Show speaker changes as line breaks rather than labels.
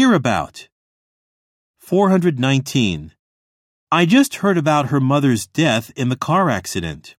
hear about? 419. I just heard about her mother's death in the car accident.